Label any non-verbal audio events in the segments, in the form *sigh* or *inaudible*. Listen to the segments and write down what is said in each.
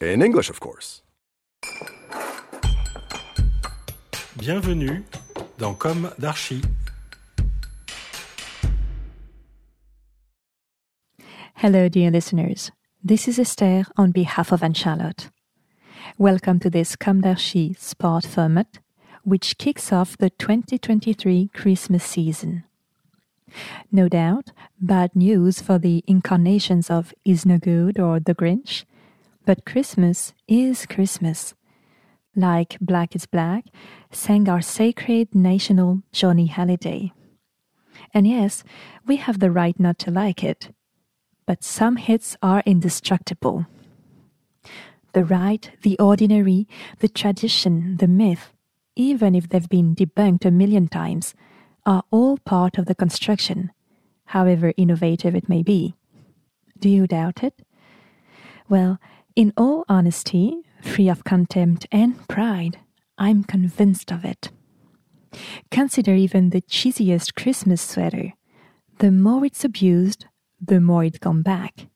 In English, of course. Bienvenue dans Com d'Archi. Hello, dear listeners. This is Esther on behalf of Anne Charlotte. Welcome to this Com d'Archi sport format, which kicks off the 2023 Christmas season. No doubt, bad news for the incarnations of Is No Good or The Grinch, but Christmas is Christmas. Like Black is Black sang our sacred national Johnny Hallyday. And yes, we have the right not to like it but some hits are indestructible. The right, the ordinary, the tradition, the myth, even if they've been debunked a million times, are all part of the construction, however innovative it may be. Do you doubt it? Well, in all honesty, free of contempt and pride, I'm convinced of it. Consider even the cheesiest Christmas sweater. The more it's abused, the more it comes back.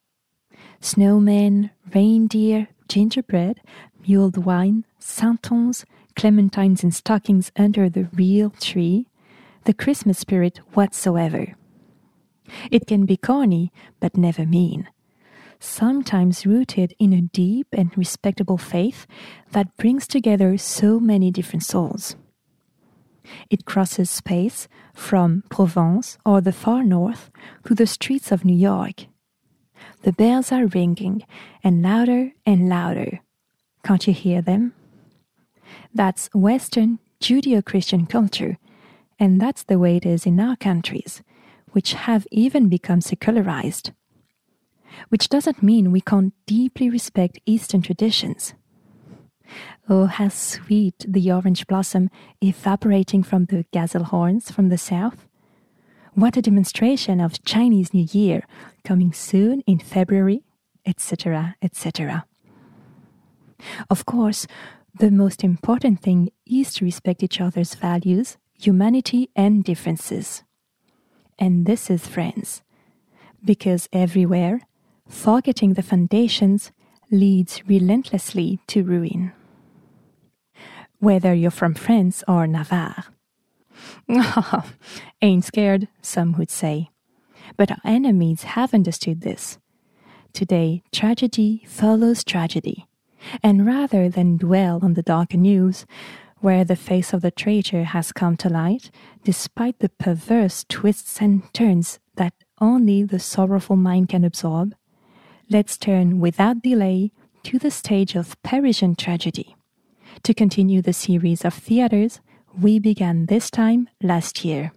Snowmen, reindeer, gingerbread, mulled wine, santons, clementines and stockings under the real tree, the Christmas spirit whatsoever. It can be corny, but never mean. Sometimes rooted in a deep and respectable faith that brings together so many different souls. It crosses space from Provence or the far north to the streets of New York. The bells are ringing and louder and louder. Can't you hear them? That's Western Judeo Christian culture, and that's the way it is in our countries, which have even become secularized. Which doesn't mean we can't deeply respect Eastern traditions. Oh, how sweet the orange blossom evaporating from the gazelle horns from the south. What a demonstration of Chinese New Year coming soon in February, etc., etc. Of course, the most important thing is to respect each other's values, humanity, and differences. And this is friends. Because everywhere, forgetting the foundations leads relentlessly to ruin whether you're from France or Navarre. *laughs* Ain't scared, some would say. But our enemies have understood this. Today, tragedy follows tragedy. And rather than dwell on the dark news, where the face of the traitor has come to light, despite the perverse twists and turns that only the sorrowful mind can absorb, let's turn without delay to the stage of Parisian tragedy to continue the series of theaters we began this time last year.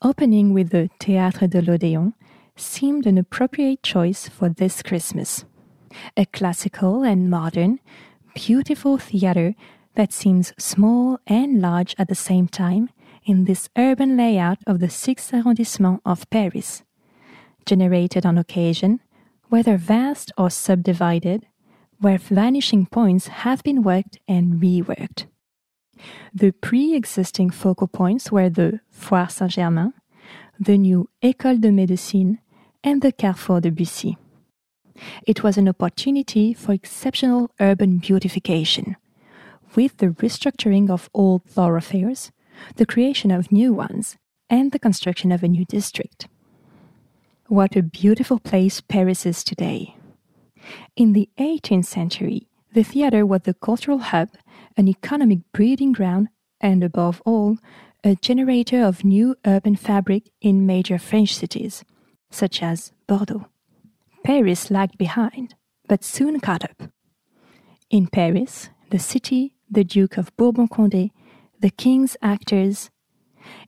Opening with the Théâtre de l'Odéon seemed an appropriate choice for this Christmas. A classical and modern, beautiful theater that seems small and large at the same time in this urban layout of the 6th arrondissement of Paris. Generated on occasion, whether vast or subdivided, where vanishing points have been worked and reworked. The pre existing focal points were the Foire Saint Germain, the new École de Médecine, and the Carrefour de Buci. It was an opportunity for exceptional urban beautification, with the restructuring of old thoroughfares, the creation of new ones, and the construction of a new district. What a beautiful place Paris is today! In the 18th century, the theatre was the cultural hub, an economic breeding ground, and above all, a generator of new urban fabric in major French cities, such as Bordeaux. Paris lagged behind, but soon caught up. In Paris, the city, the Duke of Bourbon Condé, the king's actors,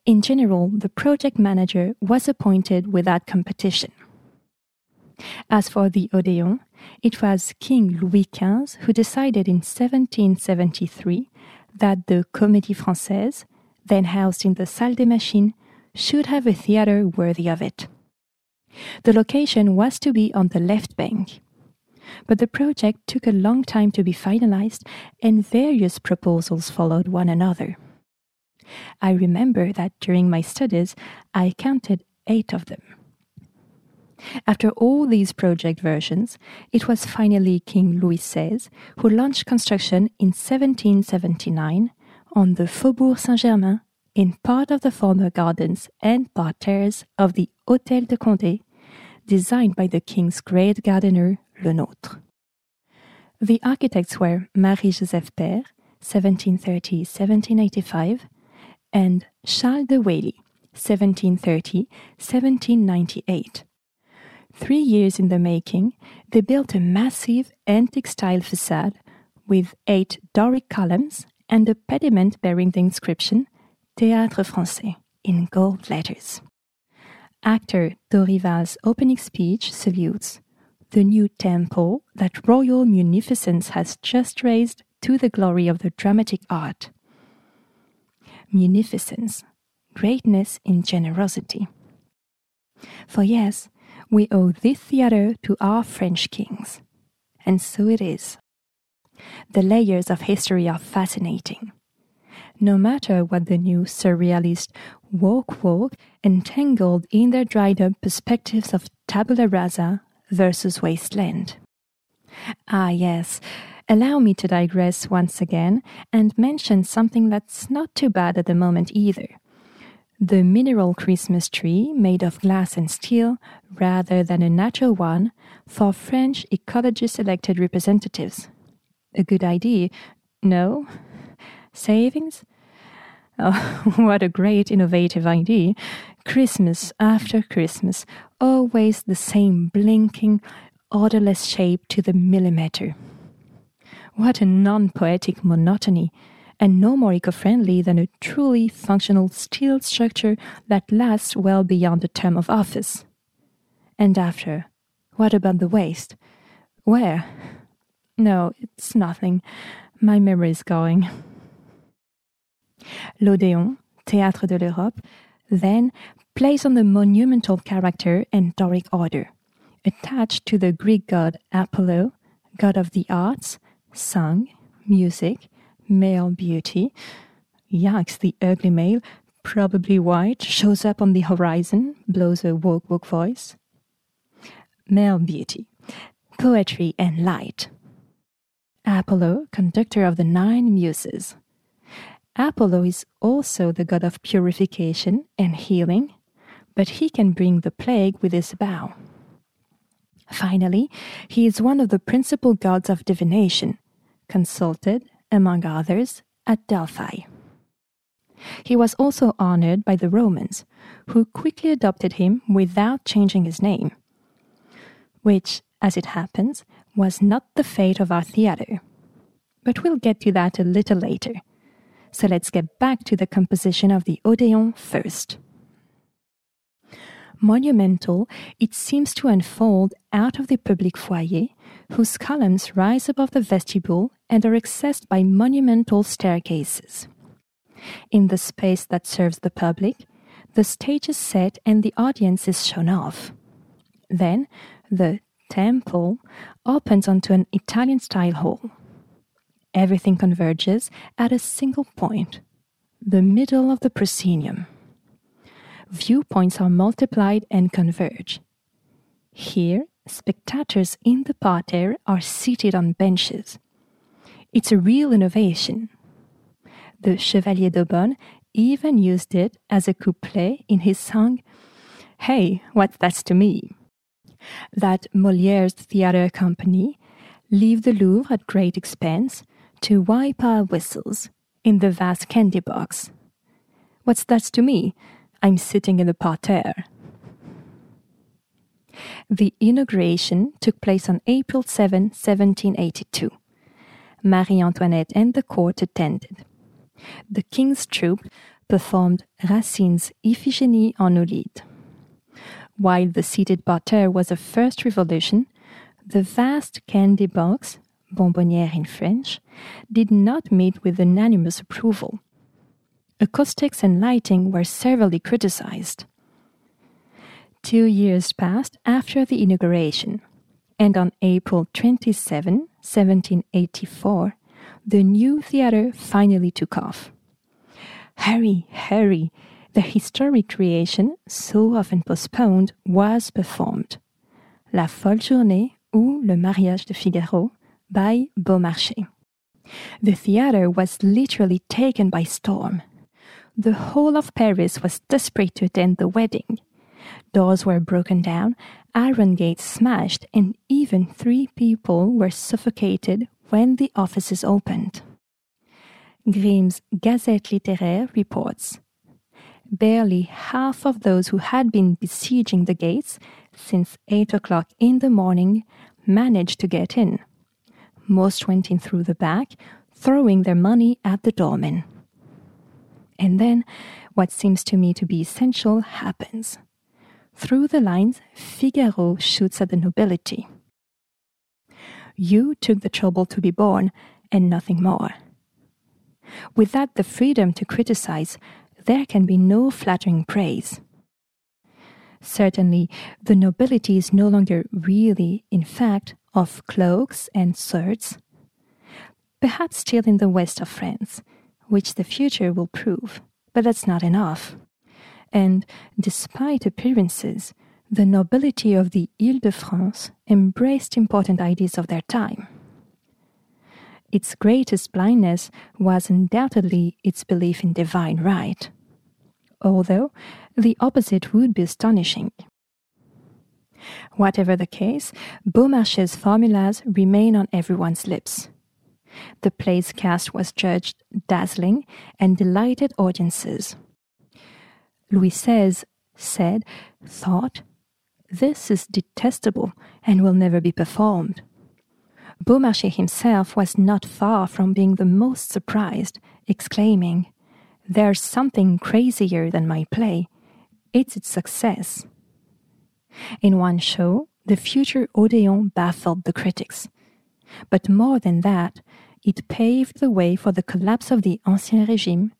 in general, the project manager was appointed without competition. As for the Odeon, it was King Louis XV who decided in 1773 that the Comédie Française, then housed in the Salle des Machines, should have a theatre worthy of it. The location was to be on the left bank. But the project took a long time to be finalized, and various proposals followed one another. I remember that during my studies I counted eight of them. After all these project versions, it was finally King Louis XVI who launched construction in 1779 on the Faubourg Saint Germain in part of the former gardens and parterres of the Hôtel de Condé, designed by the king's great gardener, Le Nôtre. The architects were Marie-Joseph Peyre, 1730-1785, and Charles de Wailly, 1730-1798. Three years in the making, they built a massive antique style facade with eight Doric columns and a pediment bearing the inscription Théâtre Français in gold letters. Actor Dorival's opening speech salutes the new temple that royal munificence has just raised to the glory of the dramatic art. Munificence, greatness in generosity. For yes, we owe this theatre to our French kings. And so it is. The layers of history are fascinating. No matter what the new surrealist woke woke entangled in their dried up perspectives of tabula rasa versus wasteland. Ah, yes, allow me to digress once again and mention something that's not too bad at the moment either. The mineral Christmas tree made of glass and steel rather than a natural one for French ecologist elected representatives. A good idea, no? Savings? Oh, *laughs* what a great innovative idea. Christmas after Christmas, always the same blinking, orderless shape to the millimeter. What a non poetic monotony, and no more eco friendly than a truly functional steel structure that lasts well beyond the term of office. And after, what about the waste? Where? No, it's nothing. My memory is going. L'Odéon, Théâtre de l'Europe, then plays on the monumental character and Doric order, attached to the Greek god Apollo, god of the arts, song, music, male beauty. Yikes, the ugly male, probably white, shows up on the horizon, blows a woke woke voice. Male beauty, poetry and light. Apollo, conductor of the nine muses. Apollo is also the god of purification and healing, but he can bring the plague with his bow. Finally, he is one of the principal gods of divination, consulted, among others, at Delphi. He was also honored by the Romans, who quickly adopted him without changing his name, which, as it happens, was not the fate of our theatre. But we'll get to that a little later. So let's get back to the composition of the Odeon first. Monumental, it seems to unfold out of the public foyer, whose columns rise above the vestibule and are accessed by monumental staircases. In the space that serves the public, the stage is set and the audience is shown off. Then, the temple opens onto an Italian style hall everything converges at a single point, the middle of the proscenium. Viewpoints are multiplied and converge. Here, spectators in the parterre are seated on benches. It's a real innovation. The Chevalier d'Aubonne even used it as a couplet in his song, Hey, what's that to me? That Moliere's theatre company leave the Louvre at great expense to wipe our whistles in the vast candy box. What's that to me? I'm sitting in the parterre. The inauguration took place on April 7, 1782. Marie Antoinette and the court attended. The king's troupe performed Racine's Iphigénie en Aulide. While the seated parterre was a first revolution, the vast candy box, bonbonnière in French, did not meet with unanimous approval. Acoustics and lighting were severely criticized. Two years passed after the inauguration, and on April 27, 1784, the new theater finally took off. Hurry, hurry! The historic creation, so often postponed, was performed. La Folle Journée ou Le Mariage de Figaro by Beaumarchais. The theater was literally taken by storm. The whole of Paris was desperate to attend the wedding. Doors were broken down, iron gates smashed, and even three people were suffocated when the offices opened. Grimm's Gazette Littéraire reports barely half of those who had been besieging the gates since eight o'clock in the morning managed to get in. Most went in through the back, throwing their money at the doorman. And then, what seems to me to be essential happens. Through the lines, Figaro shoots at the nobility. You took the trouble to be born, and nothing more. Without the freedom to criticize, there can be no flattering praise. Certainly, the nobility is no longer really, in fact, of cloaks and swords. Perhaps still in the west of France, which the future will prove, but that's not enough. And despite appearances, the nobility of the Ile de France embraced important ideas of their time. Its greatest blindness was undoubtedly its belief in divine right, although the opposite would be astonishing. Whatever the case, Beaumarchais' formulas remain on everyone's lips. The play's cast was judged dazzling and delighted audiences. Louis said, thought, this is detestable and will never be performed. Beaumarchais himself was not far from being the most surprised, exclaiming, There's something crazier than my play. It's its success. In one show, the future Odeon baffled the critics. But more than that, it paved the way for the collapse of the Ancien Regime,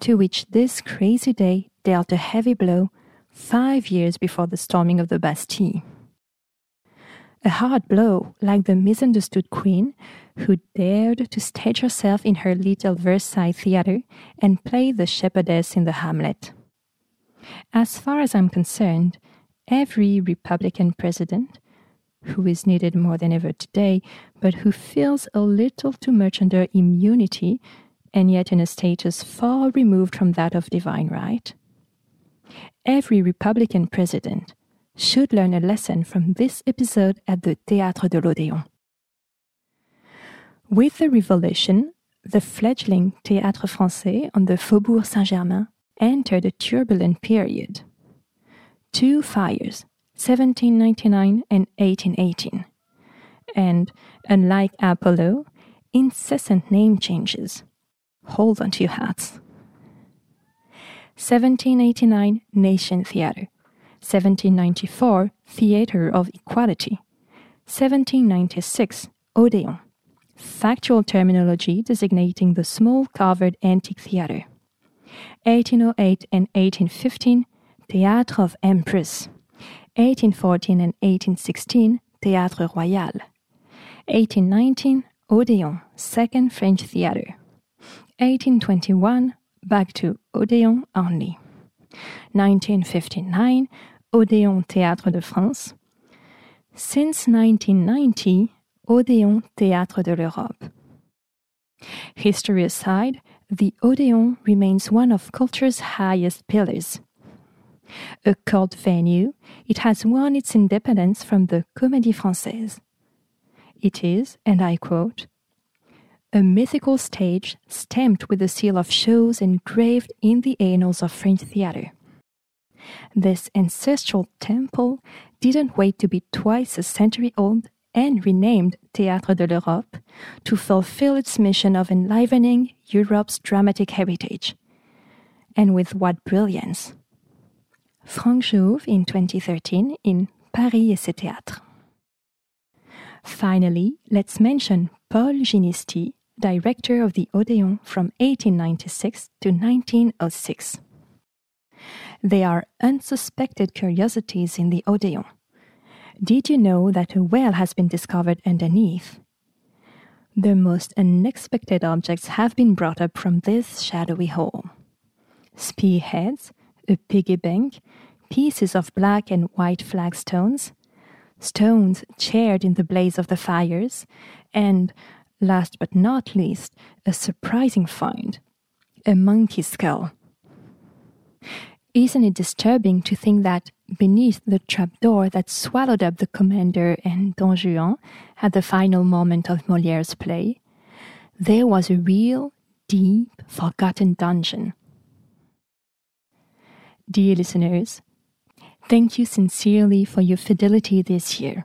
to which this crazy day dealt a heavy blow five years before the storming of the Bastille. A hard blow, like the misunderstood queen who dared to stage herself in her little Versailles theater and play the shepherdess in the Hamlet. As far as I'm concerned, every Republican president, who is needed more than ever today, but who feels a little too much under immunity and yet in a status far removed from that of divine right, every Republican president should learn a lesson from this episode at the Théâtre de l'Odéon. With the Revolution, the fledgling Théâtre Français on the Faubourg Saint Germain entered a turbulent period two fires, 1799 and 1818. And, unlike Apollo, incessant name changes. Hold on to your hats. 1789 Nation Theatre, 1794 Theatre of Equality, 1796 Odeon, factual terminology designating the small covered antique oh theatre. 1808 and 1815 Théâtre of Empress, 1814 and 1816, Théâtre Royal, 1819, Odeon, Second French Theatre, 1821, back to Odeon only, 1959, Odeon Théâtre de France, since 1990, Odeon Théâtre de l'Europe. History aside, the Odeon remains one of culture's highest pillars a cult venue, it has won its independence from the Comédie Française. It is, and I quote, a mythical stage stamped with the seal of shows engraved in the annals of French theatre. This ancestral temple didn't wait to be twice a century old and renamed Théâtre de l'Europe to fulfill its mission of enlivening Europe's dramatic heritage. And with what brilliance! Franck Jouve in 2013 in Paris et ses théâtres. Finally, let's mention Paul Ginisti, director of the Odeon from 1896 to 1906. There are unsuspected curiosities in the Odeon. Did you know that a well has been discovered underneath? The most unexpected objects have been brought up from this shadowy hole spearheads, a piggy bank, pieces of black and white flagstones, stones charred in the blaze of the fires, and, last but not least, a surprising find a monkey skull. Isn't it disturbing to think that beneath the trapdoor that swallowed up the commander and Don Juan at the final moment of Moliere's play, there was a real, deep, forgotten dungeon? Dear listeners, thank you sincerely for your fidelity this year.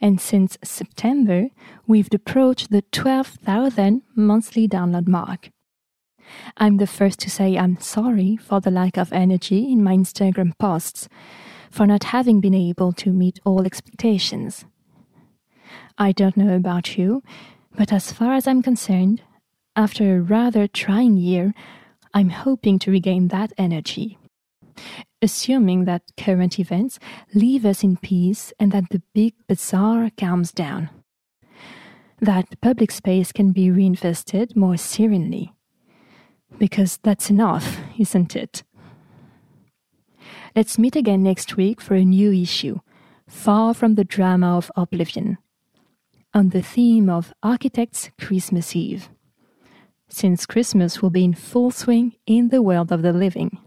And since September, we've approached the 12,000 monthly download mark. I'm the first to say I'm sorry for the lack of energy in my Instagram posts, for not having been able to meet all expectations. I don't know about you, but as far as I'm concerned, after a rather trying year, I'm hoping to regain that energy. Assuming that current events leave us in peace and that the big bazaar calms down. That public space can be reinvested more serenely because that's enough, isn't it? Let's meet again next week for a new issue, far from the drama of oblivion, on the theme of Architects' Christmas Eve, since Christmas will be in full swing in the world of the living.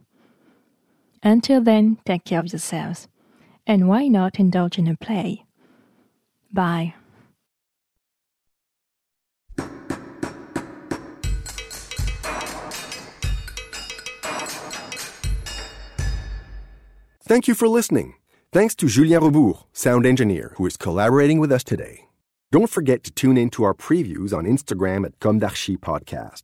Until then, take care of yourselves, and why not indulge in a play? Bye. Thank you for listening. Thanks to Julien Rebours, sound engineer, who is collaborating with us today. Don't forget to tune in to our previews on Instagram at Com d'Archi Podcast.